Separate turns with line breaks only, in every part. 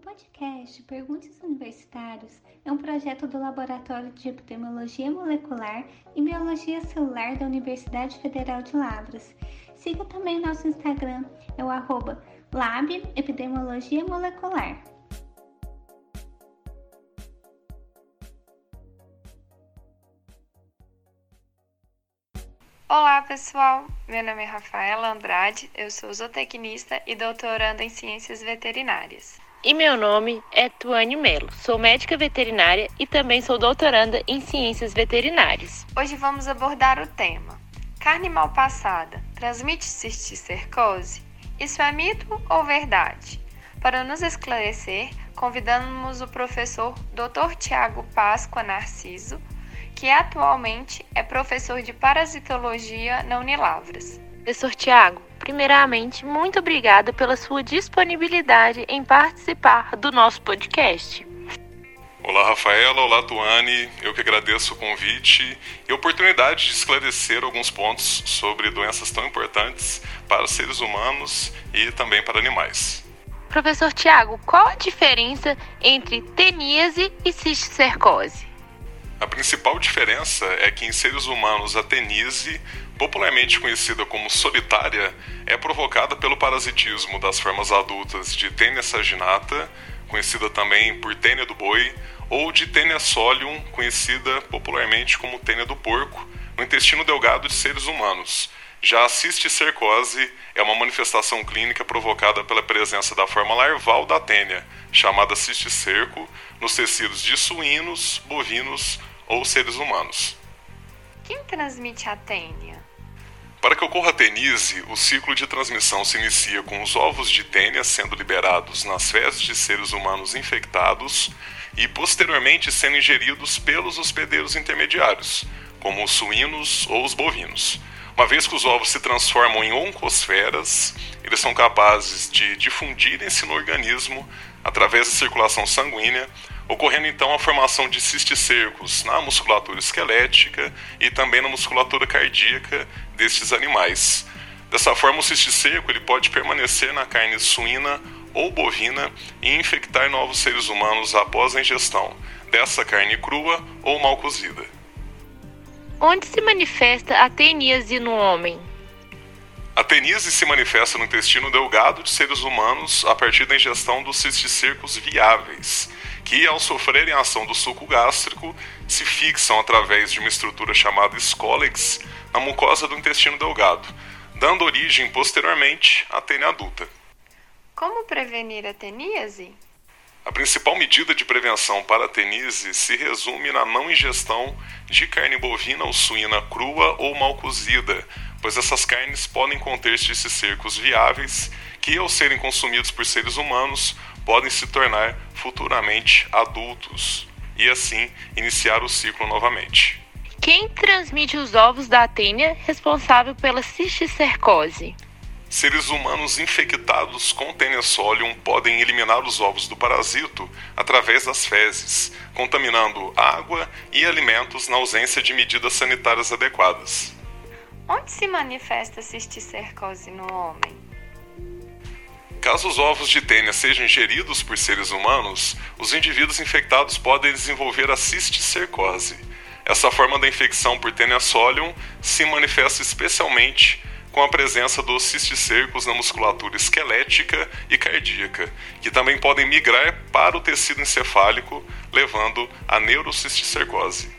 podcast Perguntas Universitários é um projeto do Laboratório de Epidemiologia Molecular e Biologia Celular da Universidade Federal de Lavras. Siga também nosso Instagram, é o arroba Lab Epidemiologia Molecular.
Olá pessoal, meu nome é Rafaela Andrade, eu sou zootecnista e doutoranda em Ciências Veterinárias.
E meu nome é Tuane Melo, sou médica veterinária e também sou doutoranda em Ciências Veterinárias.
Hoje vamos abordar o tema: Carne mal passada transmite cisticercose? Isso é mito ou verdade? Para nos esclarecer, convidamos o professor Dr. Tiago Páscoa Narciso, que atualmente é professor de parasitologia na Unilavras.
Professor Tiago, primeiramente, muito obrigada pela sua disponibilidade em participar do nosso podcast.
Olá, Rafaela. Olá, Tuane. Eu que agradeço o convite e a oportunidade de esclarecer alguns pontos sobre doenças tão importantes para seres humanos e também para animais.
Professor Tiago, qual a diferença entre teníase e cisticercose?
A principal diferença é que em seres humanos a tenise, popularmente conhecida como solitária, é provocada pelo parasitismo das formas adultas de Tênia saginata, conhecida também por tênia do boi, ou de Tênia solium, conhecida popularmente como tênia do porco, no intestino delgado de seres humanos. Já a cisticercose é uma manifestação clínica provocada pela presença da forma larval da tênia, chamada cisticerco, nos tecidos de suínos, bovinos ou seres humanos.
Quem transmite a tênia?
Para que ocorra a tenise, o ciclo de transmissão se inicia com os ovos de tênia sendo liberados nas fezes de seres humanos infectados e posteriormente sendo ingeridos pelos hospedeiros intermediários, como os suínos ou os bovinos. Uma vez que os ovos se transformam em oncosferas, eles são capazes de difundirem-se no organismo através da circulação sanguínea, ocorrendo então a formação de cisticercos na musculatura esquelética e também na musculatura cardíaca destes animais. Dessa forma, o cisticerco ele pode permanecer na carne suína ou bovina e infectar novos seres humanos após a ingestão dessa carne crua ou mal cozida.
Onde se manifesta a teníase no homem?
A teníase se manifesta no intestino delgado de seres humanos a partir da ingestão dos cisticercos viáveis, que, ao sofrerem a ação do suco gástrico, se fixam através de uma estrutura chamada escólex na mucosa do intestino delgado, dando origem posteriormente à tênia adulta.
Como prevenir a teníase?
A principal medida de prevenção para a tenise se resume na não ingestão de carne bovina ou suína crua ou mal cozida, pois essas carnes podem conter cisticercos viáveis que, ao serem consumidos por seres humanos, podem se tornar futuramente adultos e assim iniciar o ciclo novamente.
Quem transmite os ovos da tênia responsável pela cisticercose?
Seres humanos infectados com Tênia solium podem eliminar os ovos do parasito através das fezes, contaminando água e alimentos na ausência de medidas sanitárias adequadas.
Onde se manifesta a cisticercose no homem?
Caso os ovos de tênia sejam ingeridos por seres humanos, os indivíduos infectados podem desenvolver a cisticercose. Essa forma da infecção por Tênia solium se manifesta especialmente com a presença dos cisticercos na musculatura esquelética e cardíaca, que também podem migrar para o tecido encefálico, levando à neurocisticercose.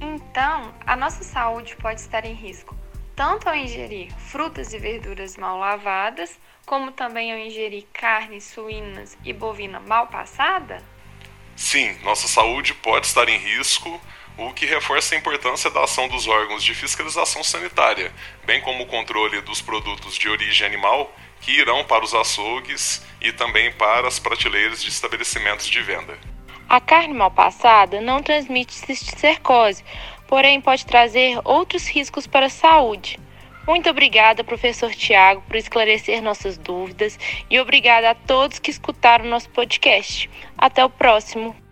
Então, a nossa saúde pode estar em risco tanto ao ingerir frutas e verduras mal lavadas, como também ao ingerir carnes suínas e bovina mal passada?
Sim, nossa saúde pode estar em risco o que reforça a importância da ação dos órgãos de fiscalização sanitária, bem como o controle dos produtos de origem animal que irão para os açougues e também para as prateleiras de estabelecimentos de venda.
A carne mal passada não transmite cisticercose, porém pode trazer outros riscos para a saúde. Muito obrigada, professor Tiago, por esclarecer nossas dúvidas e obrigada a todos que escutaram nosso podcast. Até o próximo.